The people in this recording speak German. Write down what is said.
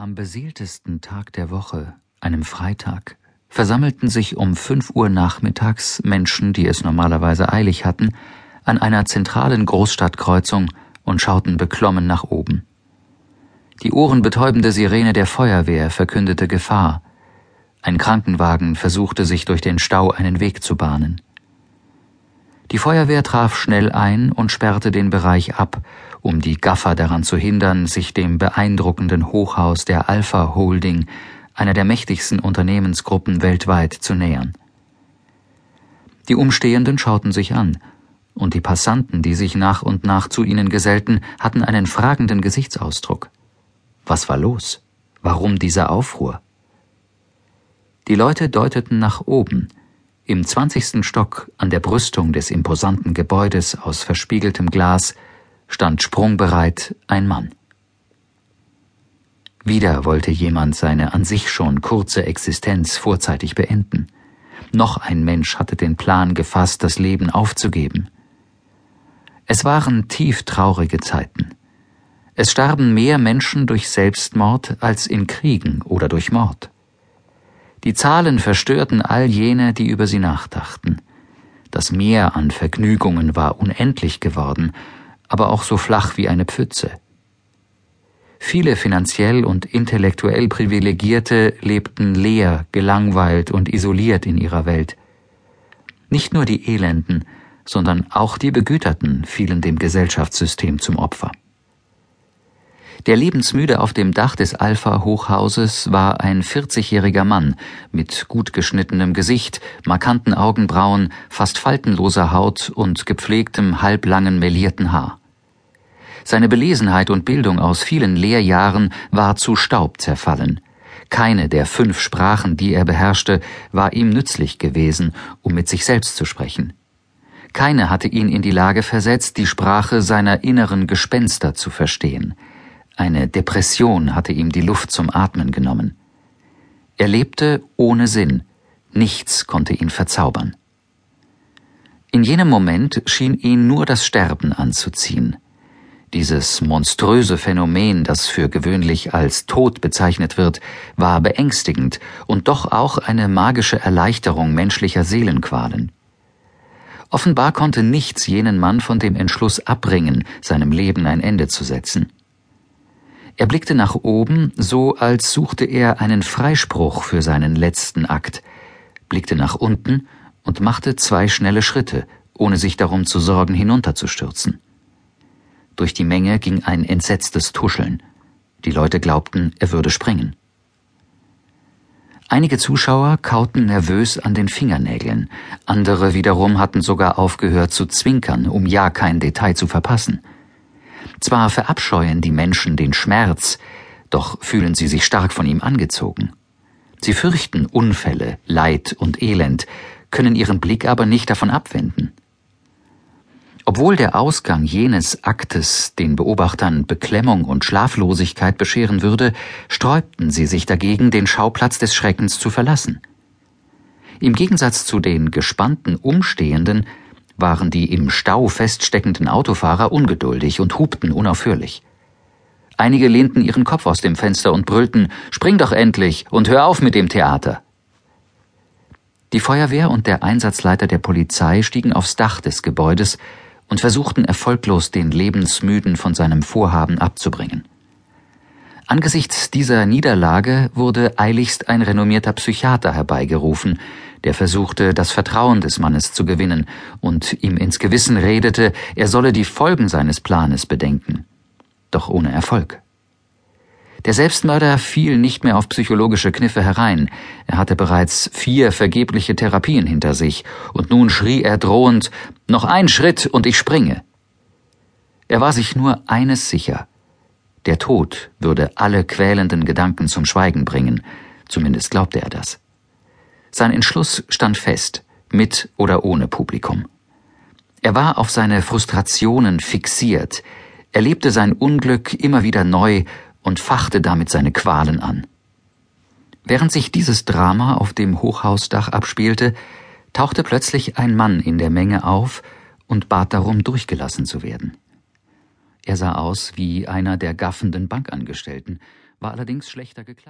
Am beseeltesten Tag der Woche, einem Freitag, versammelten sich um fünf Uhr nachmittags Menschen, die es normalerweise eilig hatten, an einer zentralen Großstadtkreuzung und schauten beklommen nach oben. Die ohrenbetäubende Sirene der Feuerwehr verkündete Gefahr. Ein Krankenwagen versuchte sich durch den Stau einen Weg zu bahnen. Die Feuerwehr traf schnell ein und sperrte den Bereich ab, um die Gaffer daran zu hindern, sich dem beeindruckenden Hochhaus der Alpha Holding, einer der mächtigsten Unternehmensgruppen weltweit, zu nähern. Die Umstehenden schauten sich an, und die Passanten, die sich nach und nach zu ihnen gesellten, hatten einen fragenden Gesichtsausdruck. Was war los? Warum dieser Aufruhr? Die Leute deuteten nach oben, im zwanzigsten Stock an der Brüstung des imposanten Gebäudes aus verspiegeltem Glas stand sprungbereit ein Mann. Wieder wollte jemand seine an sich schon kurze Existenz vorzeitig beenden. Noch ein Mensch hatte den Plan gefasst, das Leben aufzugeben. Es waren tief traurige Zeiten. Es starben mehr Menschen durch Selbstmord als in Kriegen oder durch Mord. Die Zahlen verstörten all jene, die über sie nachdachten. Das Meer an Vergnügungen war unendlich geworden, aber auch so flach wie eine Pfütze. Viele finanziell und intellektuell Privilegierte lebten leer, gelangweilt und isoliert in ihrer Welt. Nicht nur die Elenden, sondern auch die Begüterten fielen dem Gesellschaftssystem zum Opfer. Der Lebensmüde auf dem Dach des Alpha-Hochhauses war ein 40-jähriger Mann mit gut geschnittenem Gesicht, markanten Augenbrauen, fast faltenloser Haut und gepflegtem, halblangen, melierten Haar. Seine Belesenheit und Bildung aus vielen Lehrjahren war zu Staub zerfallen. Keine der fünf Sprachen, die er beherrschte, war ihm nützlich gewesen, um mit sich selbst zu sprechen. Keine hatte ihn in die Lage versetzt, die Sprache seiner inneren Gespenster zu verstehen. Eine Depression hatte ihm die Luft zum Atmen genommen. Er lebte ohne Sinn, nichts konnte ihn verzaubern. In jenem Moment schien ihn nur das Sterben anzuziehen. Dieses monströse Phänomen, das für gewöhnlich als Tod bezeichnet wird, war beängstigend und doch auch eine magische Erleichterung menschlicher Seelenqualen. Offenbar konnte nichts jenen Mann von dem Entschluss abbringen, seinem Leben ein Ende zu setzen. Er blickte nach oben, so als suchte er einen Freispruch für seinen letzten Akt, blickte nach unten und machte zwei schnelle Schritte, ohne sich darum zu sorgen, hinunterzustürzen. Durch die Menge ging ein entsetztes Tuscheln. Die Leute glaubten, er würde springen. Einige Zuschauer kauten nervös an den Fingernägeln, andere wiederum hatten sogar aufgehört zu zwinkern, um ja kein Detail zu verpassen. Zwar verabscheuen die Menschen den Schmerz, doch fühlen sie sich stark von ihm angezogen. Sie fürchten Unfälle, Leid und Elend, können ihren Blick aber nicht davon abwenden. Obwohl der Ausgang jenes Aktes den Beobachtern Beklemmung und Schlaflosigkeit bescheren würde, sträubten sie sich dagegen, den Schauplatz des Schreckens zu verlassen. Im Gegensatz zu den gespannten Umstehenden waren die im Stau feststeckenden Autofahrer ungeduldig und hupten unaufhörlich. Einige lehnten ihren Kopf aus dem Fenster und brüllten Spring doch endlich und hör auf mit dem Theater. Die Feuerwehr und der Einsatzleiter der Polizei stiegen aufs Dach des Gebäudes und versuchten erfolglos den Lebensmüden von seinem Vorhaben abzubringen. Angesichts dieser Niederlage wurde eiligst ein renommierter Psychiater herbeigerufen, der versuchte, das Vertrauen des Mannes zu gewinnen und ihm ins Gewissen redete, er solle die Folgen seines Planes bedenken. Doch ohne Erfolg. Der Selbstmörder fiel nicht mehr auf psychologische Kniffe herein, er hatte bereits vier vergebliche Therapien hinter sich, und nun schrie er drohend Noch ein Schritt und ich springe. Er war sich nur eines sicher der Tod würde alle quälenden Gedanken zum Schweigen bringen, zumindest glaubte er das. Sein Entschluss stand fest, mit oder ohne Publikum. Er war auf seine Frustrationen fixiert, er lebte sein Unglück immer wieder neu und fachte damit seine Qualen an. Während sich dieses Drama auf dem Hochhausdach abspielte, tauchte plötzlich ein Mann in der Menge auf und bat darum, durchgelassen zu werden. Er sah aus wie einer der gaffenden Bankangestellten war allerdings schlechter gekleidet.